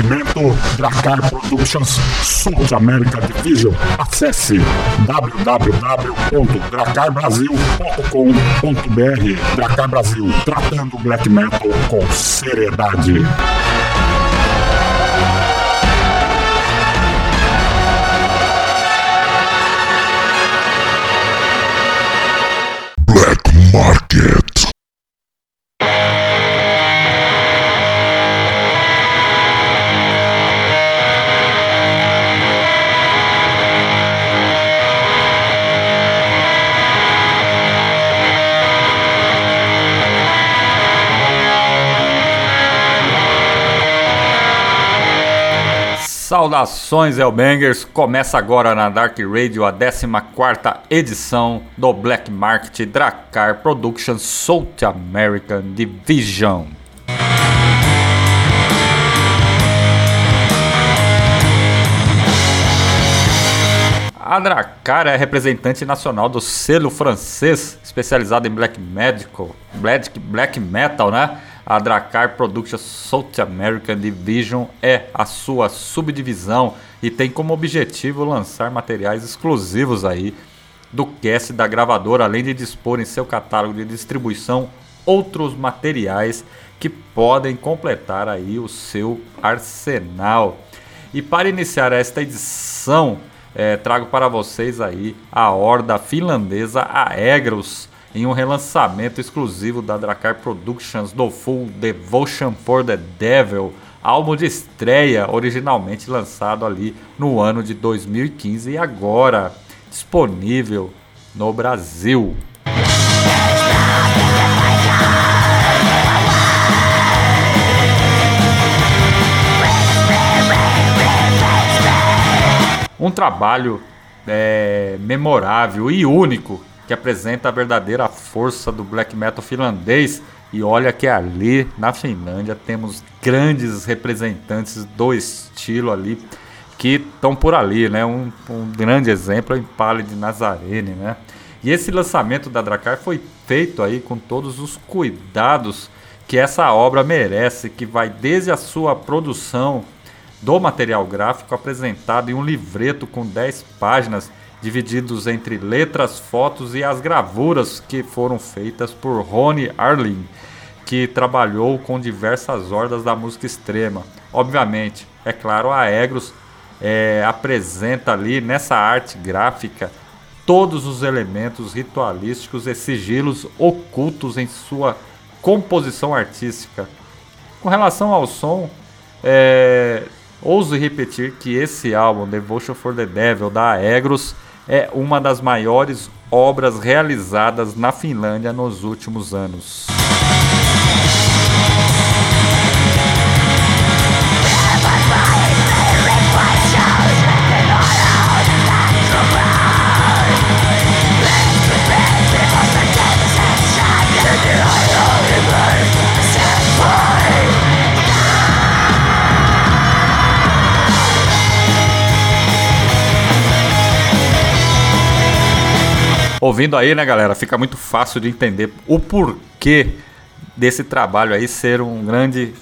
Oferecimento Dracar Productions South America Division. Acesse www.dracarbrasil.com.br Dracar Brasil, tratando black metal com seriedade. Saudações Hellbangers! Começa agora na Dark Radio a 14ª edição do Black Market Dracar Productions South American Division. A Dracar é representante nacional do selo francês especializado em black medical, black, black metal, né? A Dracar Productions South American Division é a sua subdivisão e tem como objetivo lançar materiais exclusivos aí do cast da gravadora, além de dispor em seu catálogo de distribuição outros materiais que podem completar aí o seu arsenal. E para iniciar esta edição, eh, trago para vocês aí a horda finlandesa Aegros em um relançamento exclusivo da Dracar Productions do Full Devotion for the Devil, álbum de estreia originalmente lançado ali no ano de 2015 e agora disponível no Brasil. Um trabalho é, memorável e único que apresenta a verdadeira força do black metal finlandês. E olha que ali na Finlândia temos grandes representantes do estilo ali que estão por ali, né? Um, um, grande exemplo é o Impale de Nazarene, né? E esse lançamento da Dracar foi feito aí com todos os cuidados que essa obra merece, que vai desde a sua produção do material gráfico apresentado em um livreto com 10 páginas divididos entre letras, fotos e as gravuras que foram feitas por Rony Arlin, que trabalhou com diversas hordas da música extrema. Obviamente, é claro, a Egros é, apresenta ali nessa arte gráfica todos os elementos ritualísticos e sigilos ocultos em sua composição artística. Com relação ao som, é, ouso repetir que esse álbum, Devotion for the Devil, da Aegros, é uma das maiores obras realizadas na Finlândia nos últimos anos. Ouvindo aí, né, galera, fica muito fácil de entender o porquê desse trabalho aí ser um grande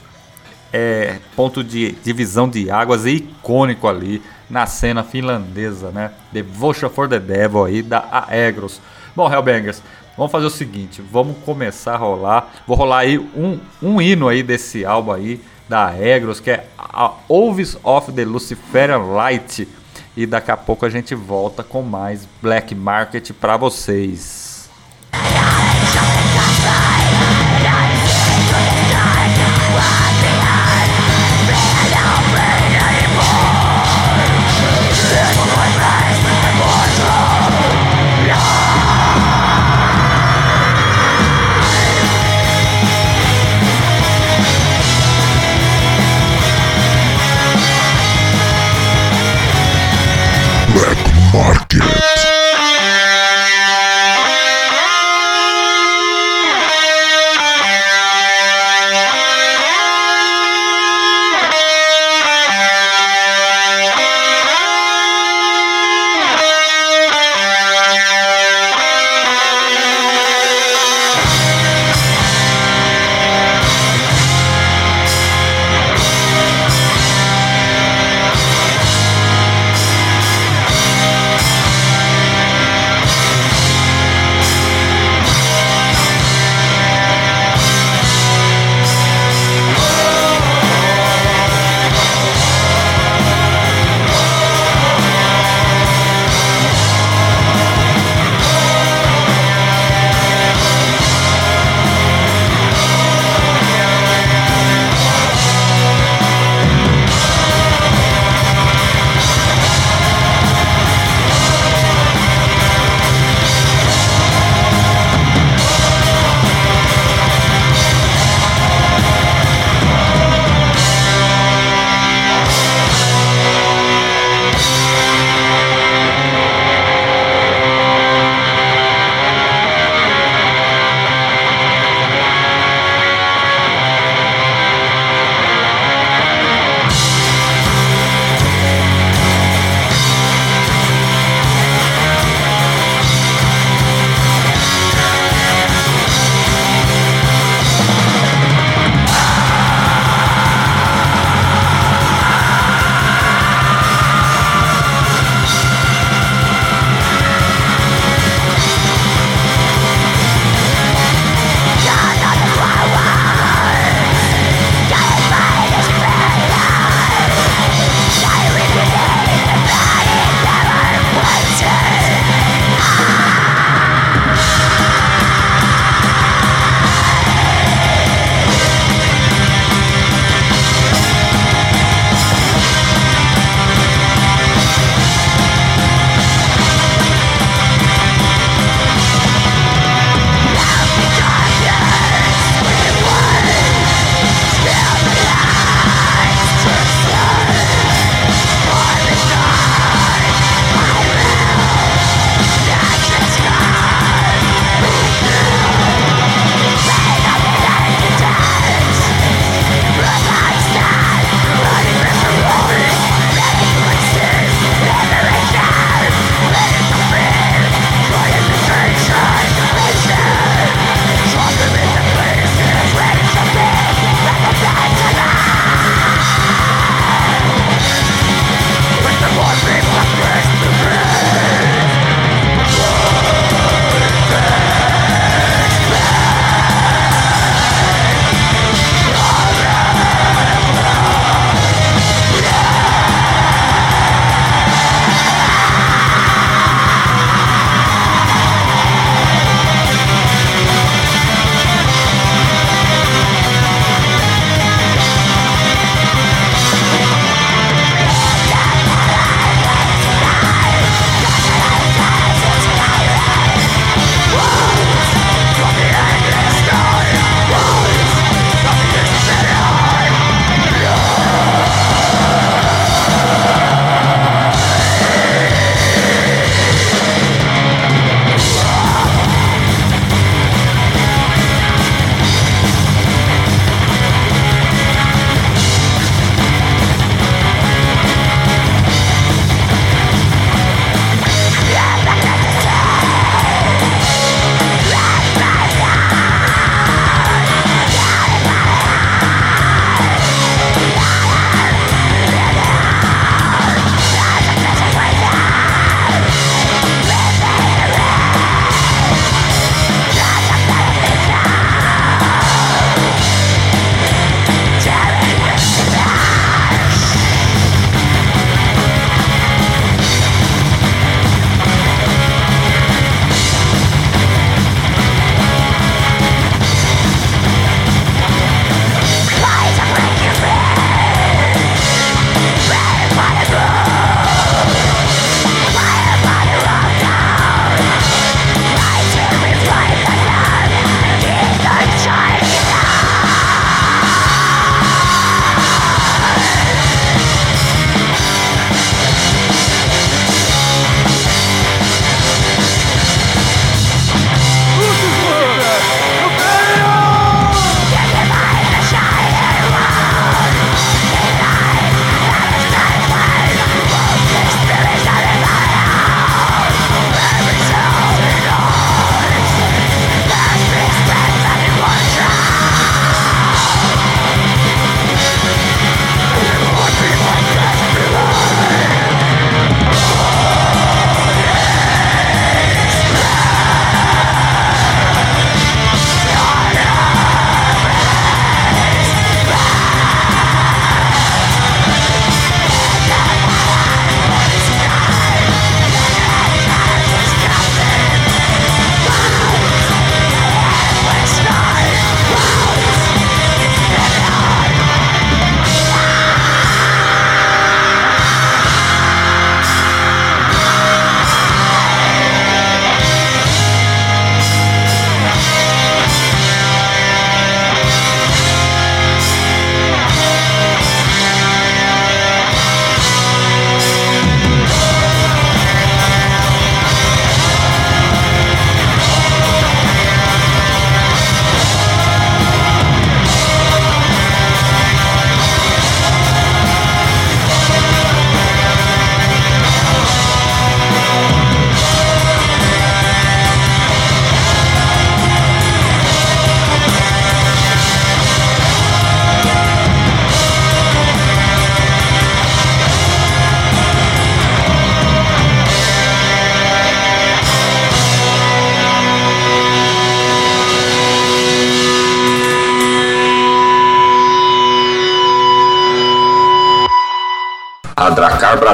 é, ponto de divisão de águas e icônico ali na cena finlandesa, né? Devotion for the Devil aí da Aegros. Bom, Hellbangers, vamos fazer o seguinte, vamos começar a rolar. Vou rolar aí um, um hino aí desse álbum aí da Aegros, que é a Oaths of the Luciferian Light e daqui a pouco a gente volta com mais Black Market para vocês.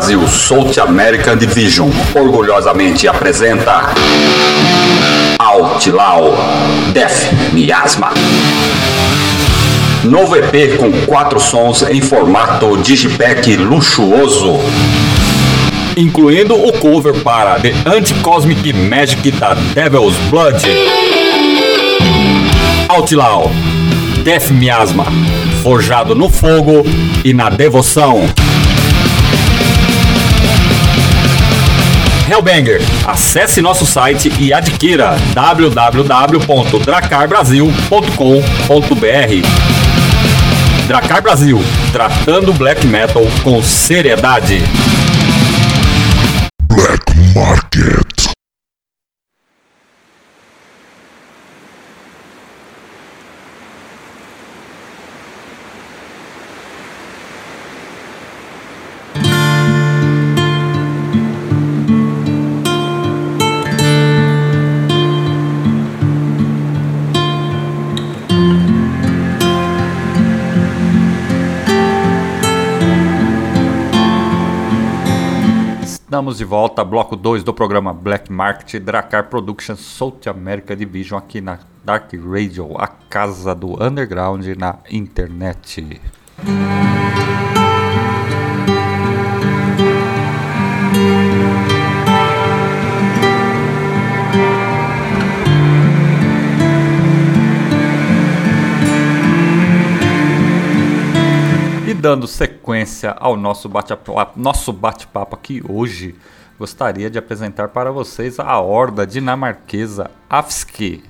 Brasil South American Division orgulhosamente apresenta Outlaw Death Miasma. Novo EP com quatro sons em formato digipack luxuoso. Incluindo o cover para The Anti-Cosmic Magic da Devil's Blood. Outlaw Death Miasma, forjado no fogo e na devoção. Hellbanger, acesse nosso site e adquira www.dracarbrasil.com.br. Dracar Brasil, tratando black metal com seriedade. Estamos de volta, bloco 2 do programa Black Market Dracar Productions South America Division aqui na Dark Radio, a casa do underground na internet. Dando sequência ao nosso bate-papo nosso bate aqui hoje, gostaria de apresentar para vocês a horda dinamarquesa Afski.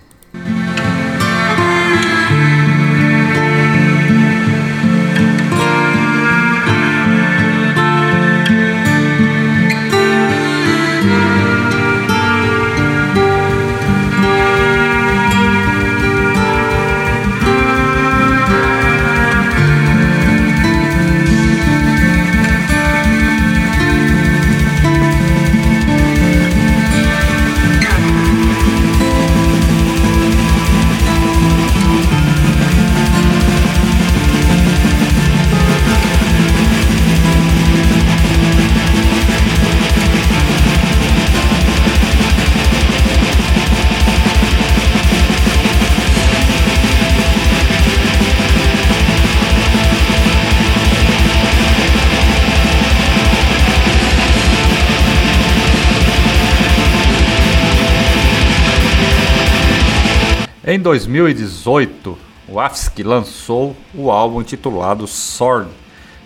Em 2018, o Afsky lançou o álbum intitulado Sword,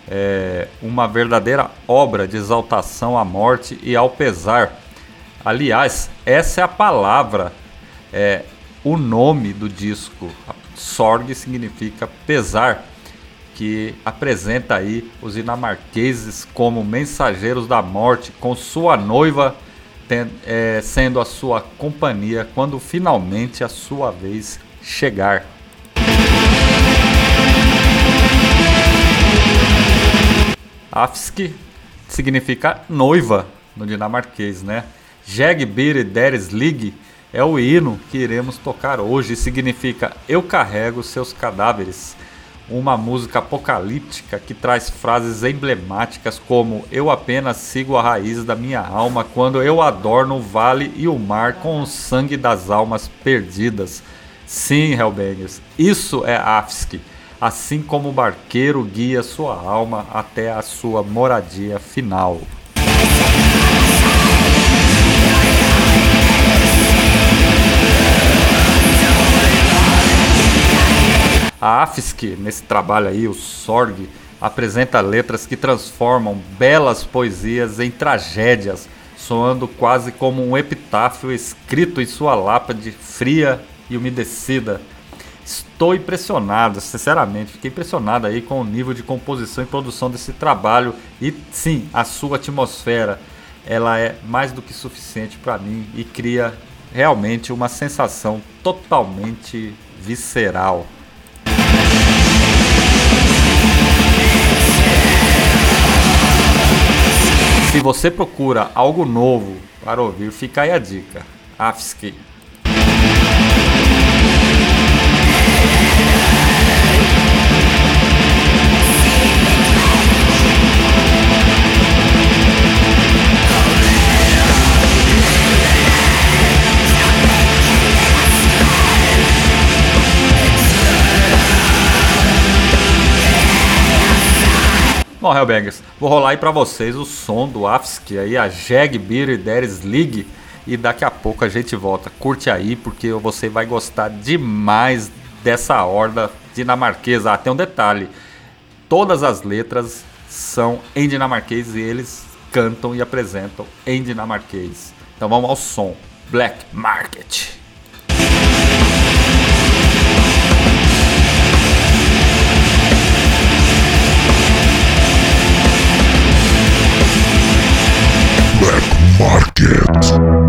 é, uma verdadeira obra de exaltação à morte e ao pesar. Aliás, essa é a palavra, é, o nome do disco. Sorg significa pesar, que apresenta aí os dinamarqueses como mensageiros da morte com sua noiva é, sendo a sua companhia quando finalmente a sua vez chegar. Afski significa noiva no dinamarquês, né? Jegbir Deres Lig é o hino que iremos tocar hoje e significa Eu carrego seus cadáveres uma música apocalíptica que traz frases emblemáticas como Eu apenas sigo a raiz da minha alma quando eu adorno o vale e o mar com o sangue das almas perdidas. Sim, Hellbangers, isso é Afsky, assim como o barqueiro guia sua alma até a sua moradia final. A AFSC, nesse trabalho aí, o SORG, apresenta letras que transformam belas poesias em tragédias, soando quase como um epitáfio escrito em sua lápide fria e umedecida. Estou impressionado, sinceramente, fiquei impressionado aí com o nível de composição e produção desse trabalho e sim, a sua atmosfera, ela é mais do que suficiente para mim e cria realmente uma sensação totalmente visceral. Se você procura algo novo para ouvir, fica aí a dica. Afsky. Bom, Hellbangers, vou rolar aí pra vocês o som do Afsky aí, a Jeg Beer Deres League. E daqui a pouco a gente volta. Curte aí, porque você vai gostar demais dessa horda dinamarquesa. Ah, tem um detalhe: todas as letras são em dinamarquês e eles cantam e apresentam em dinamarquês. Então vamos ao som: Black Market. market.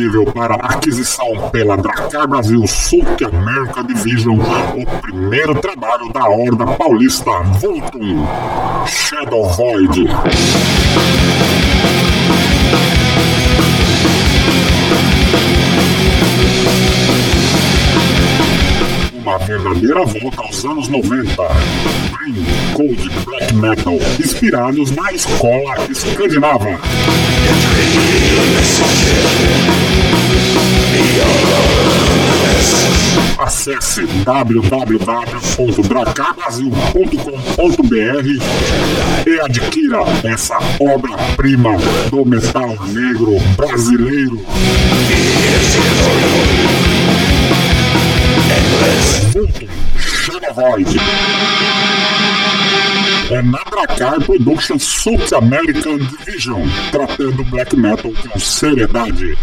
Disponível para aquisição pela Dracar Brasil South America Division o primeiro trabalho da Horda Paulista Vultum Shadow Void. Uma verdadeira volta aos anos 90. Green, Cold, Black Metal, inspirados na escola escandinava. Acesse www.dracarbrasil.com.br e adquira essa obra-prima do metal negro brasileiro. Chama Void. É na Dracar Productions South American Division, tratando black metal com seriedade.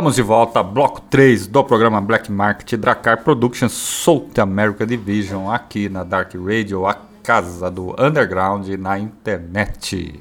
Estamos de volta, bloco 3 do programa Black Market Dracar Productions South America Division, aqui na Dark Radio, a casa do underground na internet.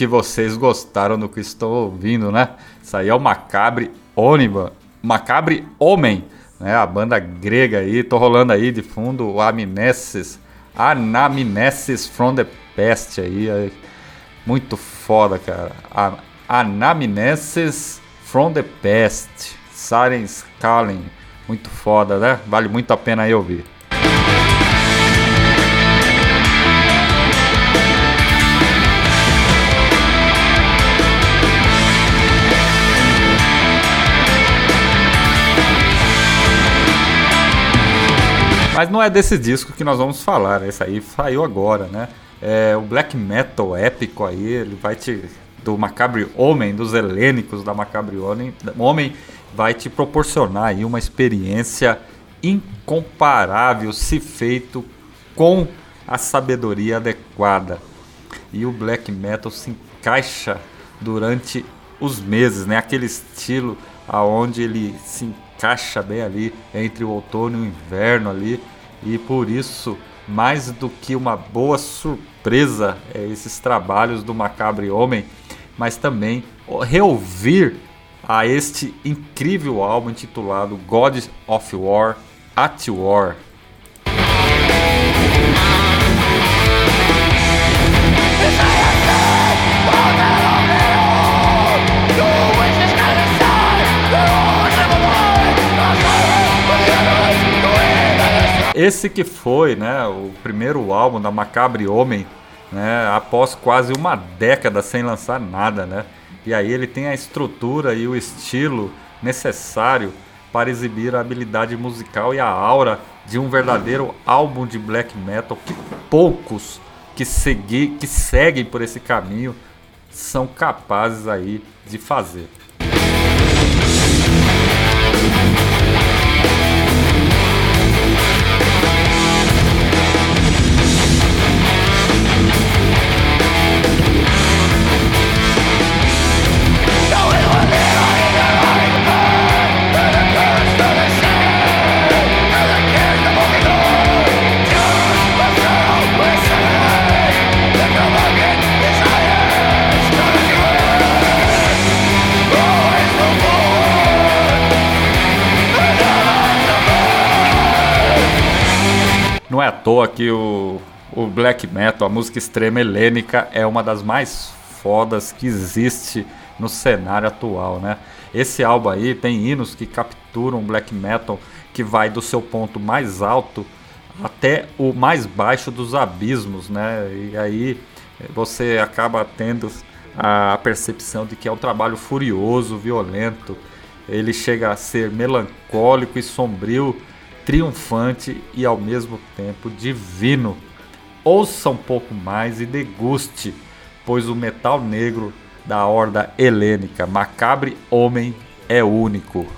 Que vocês gostaram do que estou ouvindo, né? Isso aí é o Macabre Ôniba, Macabre Homem, né? A banda grega aí, tô rolando aí de fundo o Amnesis, Anamnesis from the Past aí, aí. muito foda, cara. A Anamnesis from the Past, Siren Scalen, muito foda, né? Vale muito a pena aí ouvir. Mas não é desse disco que nós vamos falar, esse aí saiu agora, né? É, o black metal épico aí, ele vai te. Do Macabre Homem, dos helênicos da Macabre Homem, Homem, vai te proporcionar aí uma experiência incomparável se feito com a sabedoria adequada. E o black metal se encaixa durante os meses, né? Aquele estilo aonde ele se encaixa bem ali entre o outono e o inverno ali e por isso mais do que uma boa surpresa é esses trabalhos do Macabre Homem, mas também reouvir a este incrível álbum intitulado God of War at War. Esse que foi, né, o primeiro álbum da Macabre Homem, né, após quase uma década sem lançar nada, né? E aí ele tem a estrutura e o estilo necessário para exibir a habilidade musical e a aura de um verdadeiro álbum de black metal que poucos que, segui, que seguem por esse caminho são capazes aí de fazer. Toa que o, o black metal, a música extrema helênica, é uma das mais fodas que existe no cenário atual, né? Esse álbum aí tem hinos que capturam black metal que vai do seu ponto mais alto até o mais baixo dos abismos, né? E aí você acaba tendo a percepção de que é um trabalho furioso, violento. Ele chega a ser melancólico e sombrio, triunfante e ao mesmo tempo divino. Ouça um pouco mais e deguste, pois o metal negro da horda helênica, macabre homem, é único.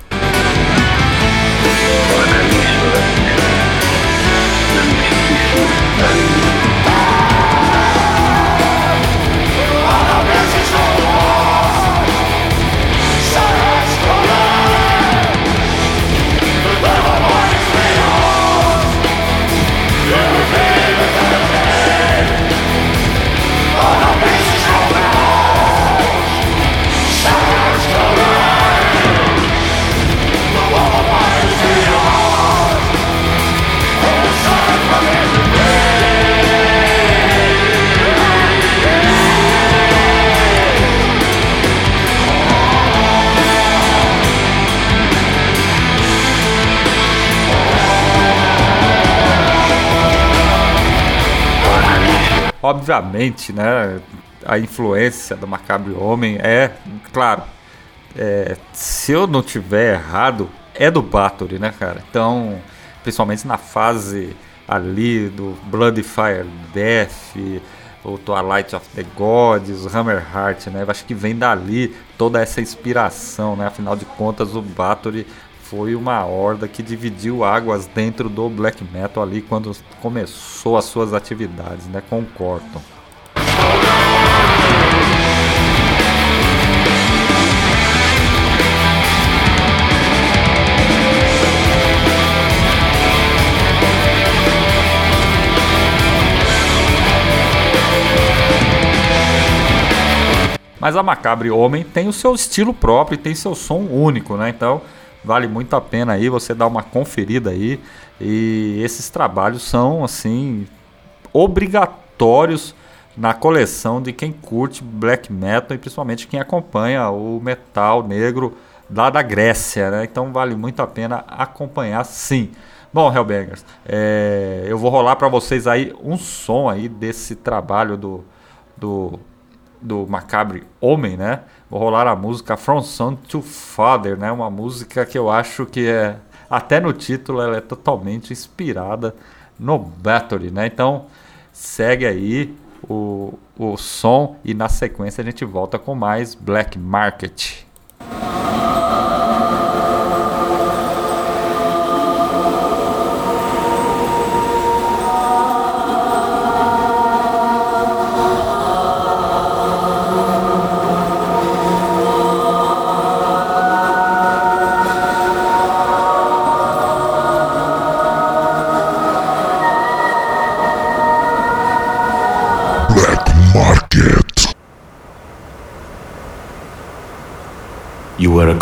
Obviamente, né, a influência do Macabre Homem é, claro, é, se eu não tiver errado, é do Bathory, né, cara? Então, principalmente na fase ali do Blood Fire Death, o Twilight of the Gods, Hammerheart, né? Eu acho que vem dali toda essa inspiração, né? Afinal de contas, o Bathory foi uma horda que dividiu águas dentro do black metal ali quando começou as suas atividades, né, com o Corton. Mas a Macabre Homem tem o seu estilo próprio e tem seu som único, né? Então, Vale muito a pena aí você dar uma conferida aí. E esses trabalhos são assim obrigatórios na coleção de quem curte black metal e principalmente quem acompanha o metal negro lá da Grécia, né? Então vale muito a pena acompanhar sim. Bom, Hellbangers, é, eu vou rolar para vocês aí um som aí desse trabalho do, do, do Macabre Homem, né? Vou rolar a música From Son to Father, né? Uma música que eu acho que é até no título ela é totalmente inspirada no Battery, né? Então segue aí o, o som e na sequência a gente volta com mais Black Market.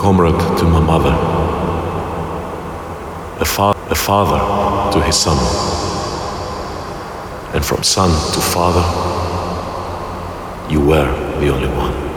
Comrade to my mother, a, fa- a father to his son, and from son to father, you were the only one.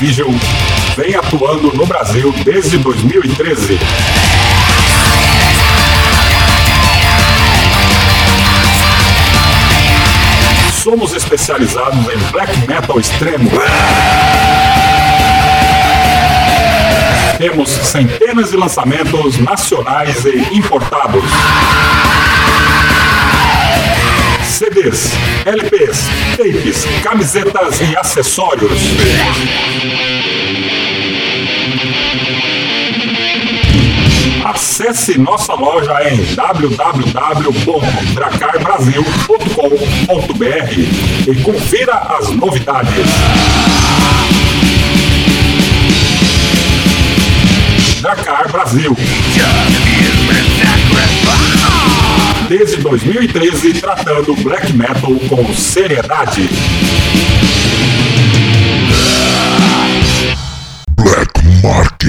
Vision vem atuando no Brasil desde 2013. Somos especializados em black metal extremo. Temos centenas de lançamentos nacionais e importados. CDs, LPs, tapes, camisetas e acessórios. Acesse nossa loja em www.dracarbrasil.com.br e confira as novidades. Dracar Brasil desde 2013 tratando black metal com seriedade. Black Market.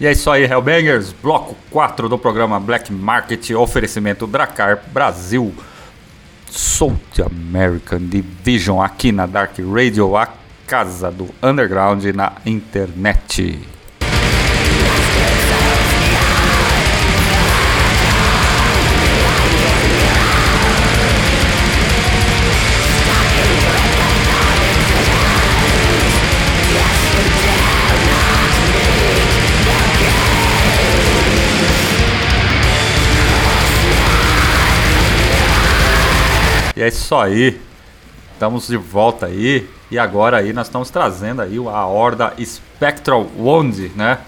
E é isso aí, Hellbangers, bloco 4 do programa Black Market, oferecimento Dracar Brasil. South American Division aqui na Dark Radio, a casa do underground na internet. É isso aí. Estamos de volta aí. E agora aí nós estamos trazendo aí a Horda Spectral Wound, né?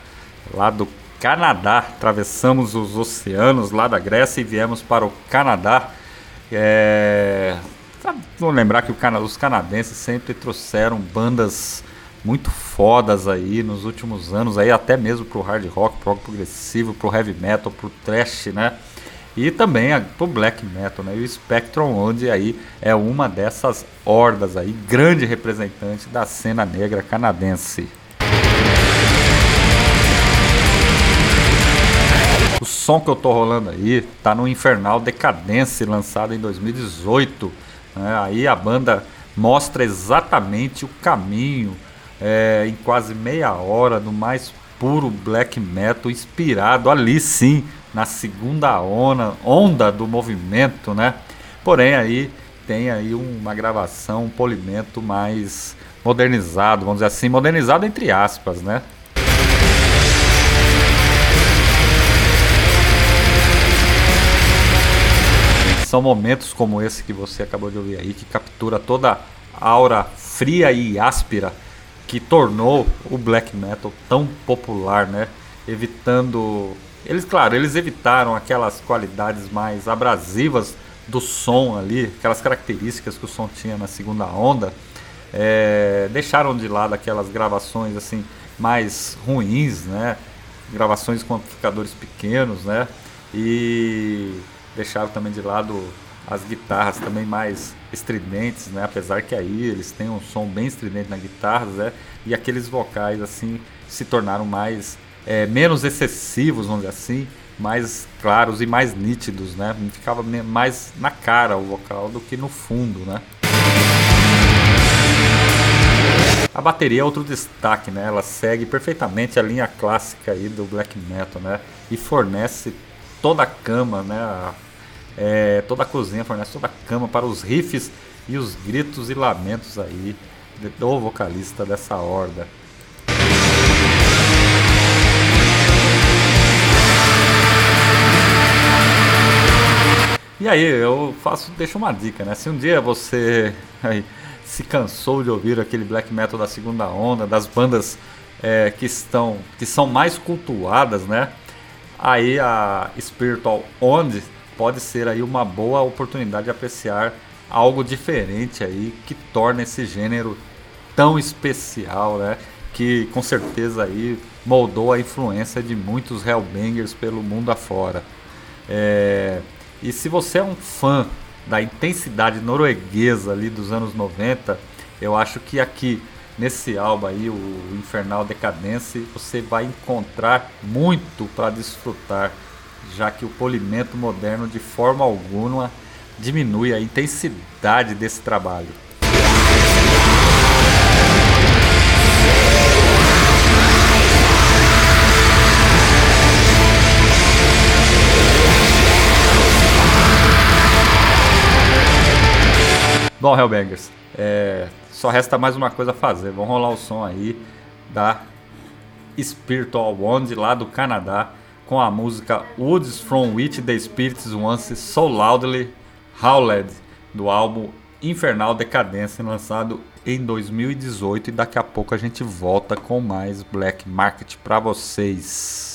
Lá do Canadá. Atravessamos os oceanos lá da Grécia e viemos para o Canadá. É... Vamos lembrar que os canadenses sempre trouxeram bandas muito fodas aí nos últimos anos, aí até mesmo pro hard rock, pro rock progressivo, pro heavy metal, pro thrash, né? E também a, pro black metal, né? E o Spectrum, onde aí é uma dessas hordas aí, grande representante da cena negra canadense. O som que eu tô rolando aí tá no Infernal Decadence, lançado em 2018. Né? Aí a banda mostra exatamente o caminho é, em quase meia hora no mais puro black metal, inspirado ali sim na segunda onda, onda do movimento, né? Porém aí tem aí uma gravação, um polimento mais modernizado, vamos dizer assim, modernizado entre aspas, né? São momentos como esse que você acabou de ouvir aí, que captura toda a aura fria e áspera que tornou o black metal tão popular, né? Evitando. Eles, claro, eles evitaram aquelas qualidades mais abrasivas do som ali, aquelas características que o som tinha na segunda onda. É, deixaram de lado aquelas gravações assim mais ruins, né? Gravações com amplificadores pequenos, né? E deixaram também de lado as guitarras também mais estridentes, né? Apesar que aí eles têm um som bem estridente na guitarra, né? E aqueles vocais assim se tornaram mais é, menos excessivos, vamos dizer assim, mais claros e mais nítidos, né? Ficava mais na cara o vocal do que no fundo, né? A bateria é outro destaque, né? Ela segue perfeitamente a linha clássica aí do black metal, né? E fornece toda a cama, né? É, toda a cozinha fornece toda a cama para os riffs e os gritos e lamentos aí do vocalista dessa horda. E aí, eu faço, deixo uma dica, né? Se um dia você aí, se cansou de ouvir aquele black metal da segunda onda, das bandas é, que estão, que são mais cultuadas, né? Aí a Spiritual Onde pode ser aí uma boa oportunidade de apreciar algo diferente aí que torna esse gênero tão especial, né? Que com certeza aí moldou a influência de muitos Hellbangers pelo mundo afora. É... E se você é um fã da intensidade norueguesa ali dos anos 90, eu acho que aqui nesse álbum aí, o Infernal Decadence, você vai encontrar muito para desfrutar, já que o polimento moderno de forma alguma diminui a intensidade desse trabalho. Bom, Hellbangers, é, só resta mais uma coisa a fazer. Vamos rolar o som aí da Spiritual Wand lá do Canadá com a música Woods from Which the Spirits Once So Loudly Howled do álbum Infernal Decadência lançado em 2018 e daqui a pouco a gente volta com mais Black Market para vocês.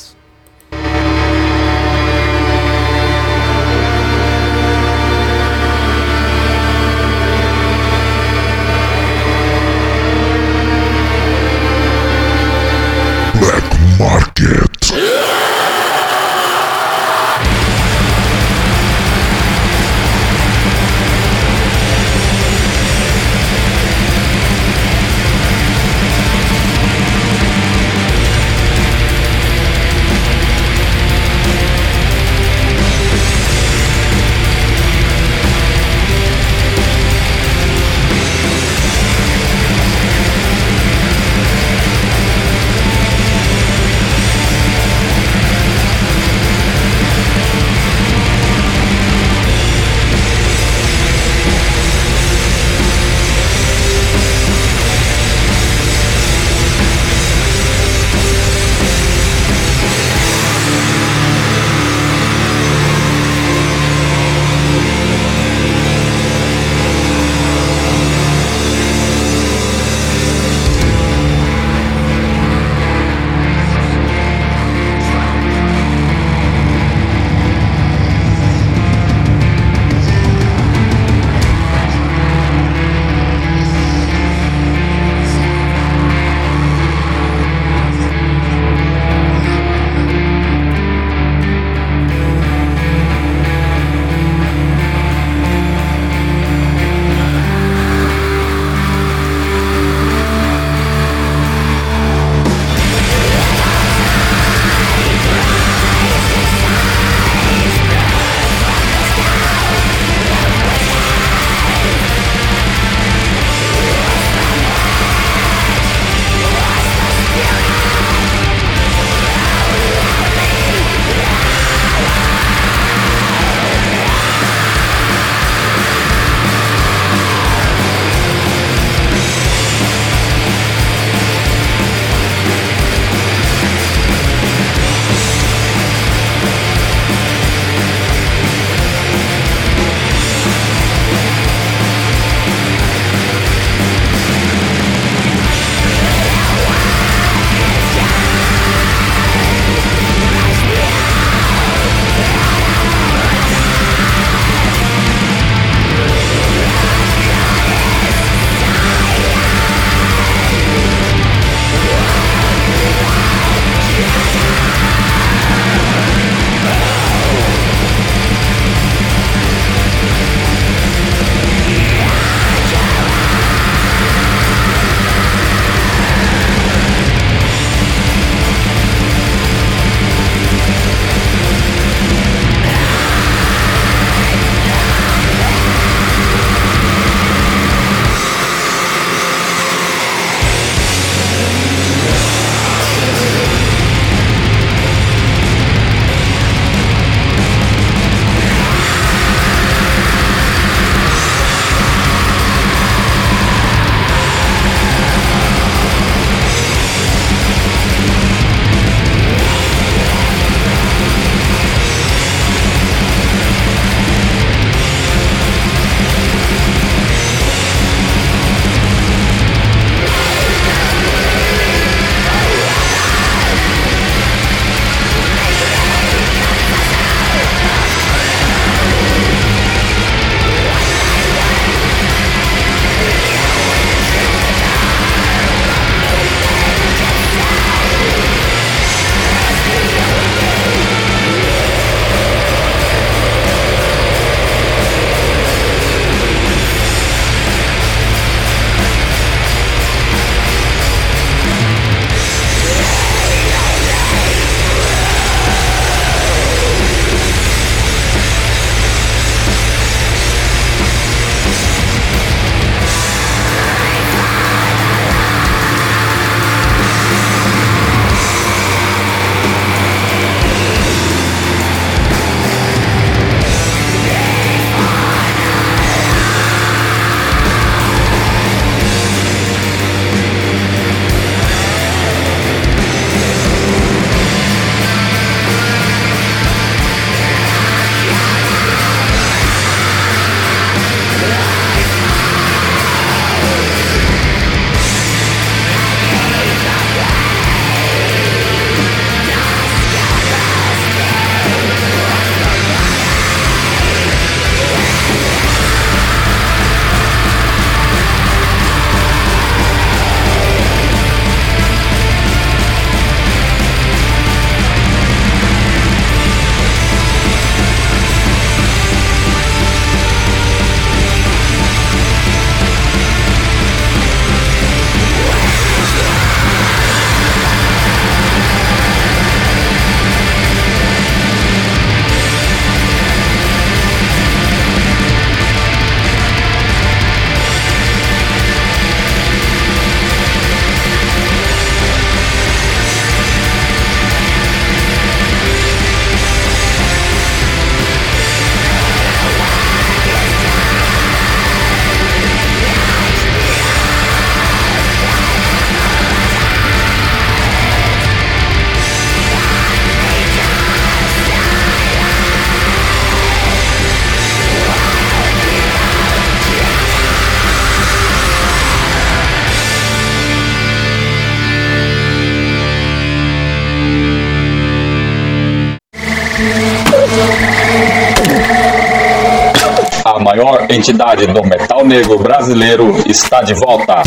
Maior entidade do metal negro brasileiro, está de volta.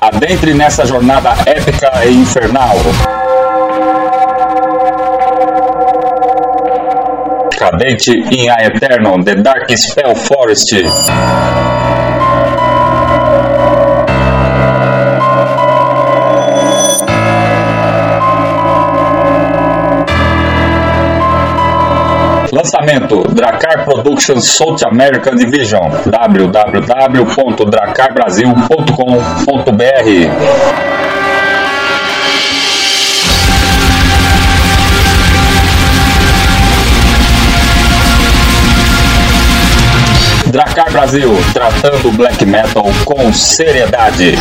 Adentre nessa jornada épica e infernal. Cadente in a Eternum, The Dark Spell Forest. Lançamento Dracar Productions South American Division www.dracarbrasil.com.br Dracar Brasil, tratando o black metal com seriedade.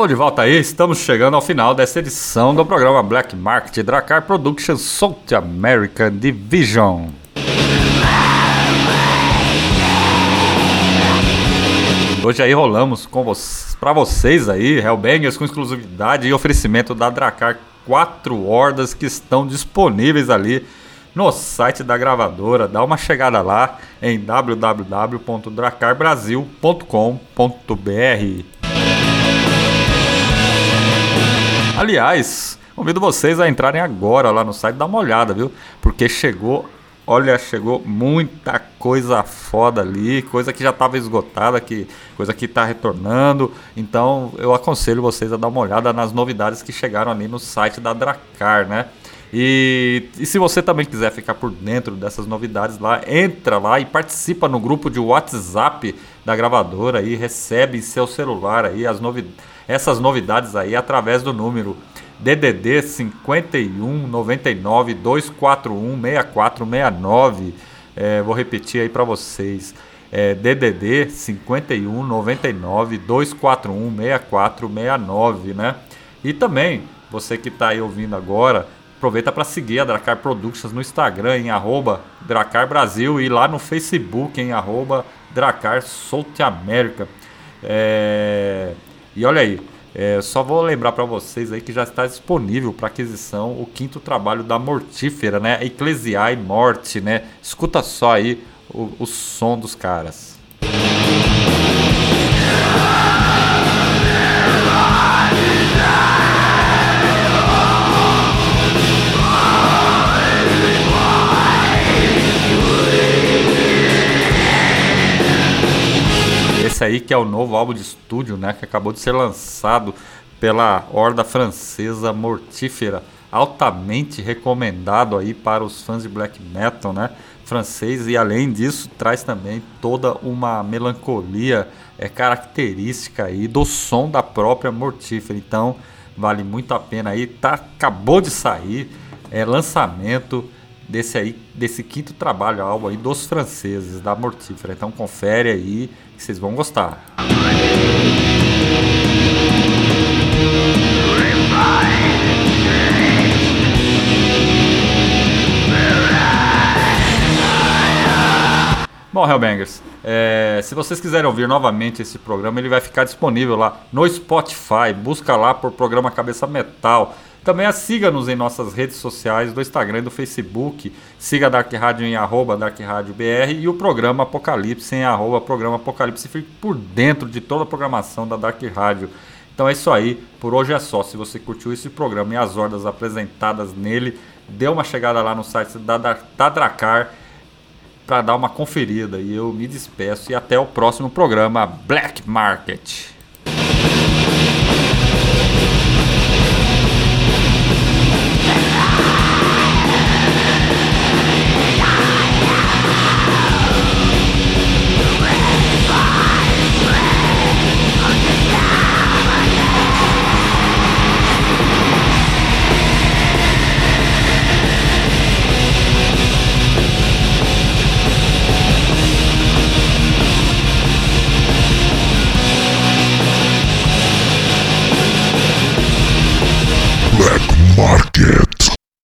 Estou de volta aí, estamos chegando ao final dessa edição do programa Black Market Dracar Productions South American Division. Hoje aí rolamos com vocês, para vocês aí, Hellbangers com exclusividade e oferecimento da Dracar quatro hordas que estão disponíveis ali no site da gravadora. Dá uma chegada lá em www.dracarbrasil.com.br. Aliás, convido vocês a entrarem agora lá no site, dar uma olhada, viu? Porque chegou, olha, chegou muita coisa foda ali, coisa que já estava esgotada, que coisa que está retornando. Então, eu aconselho vocês a dar uma olhada nas novidades que chegaram ali no site da Dracar, né? E, e, se você também quiser ficar por dentro dessas novidades lá, entra lá e participa no grupo de WhatsApp da gravadora e recebe em seu celular aí as novi essas novidades aí através do número DDD 51 99 241 6469. É, vou repetir aí para vocês. É, DDD 51 99 241 6469, né? E também, você que está aí ouvindo agora, aproveita para seguir a Dracar Productions no Instagram em arroba Dracar Brasil e lá no Facebook em arroba Dracar América. É... E olha aí, é, só vou lembrar para vocês aí que já está disponível para aquisição o quinto trabalho da Mortífera, né? Eclesiai Morte, né? Escuta só aí o, o som dos caras. Esse aí que é o novo álbum de estúdio, né, que acabou de ser lançado pela horda francesa Mortífera, altamente recomendado aí para os fãs de black metal, né, francês e além disso traz também toda uma melancolia é característica aí do som da própria Mortífera. Então, vale muito a pena aí, tá acabou de sair, é lançamento desse aí, desse quinto trabalho álbum aí dos franceses da Mortífera. Então confere aí que vocês vão gostar. Bom, Hellbangers, é, se vocês quiserem ouvir novamente esse programa, ele vai ficar disponível lá no Spotify. Busca lá por programa Cabeça Metal. Também siga-nos em nossas redes sociais do Instagram e do Facebook. Siga a Dark Rádio em arroba Dark Rádio BR e o programa Apocalipse em arroba programa Apocalipse. Fique por dentro de toda a programação da Dark Rádio. Então é isso aí, por hoje é só. Se você curtiu esse programa e as ordens apresentadas nele, dê uma chegada lá no site da, da, da Dracar para dar uma conferida. E eu me despeço e até o próximo programa. Black Market.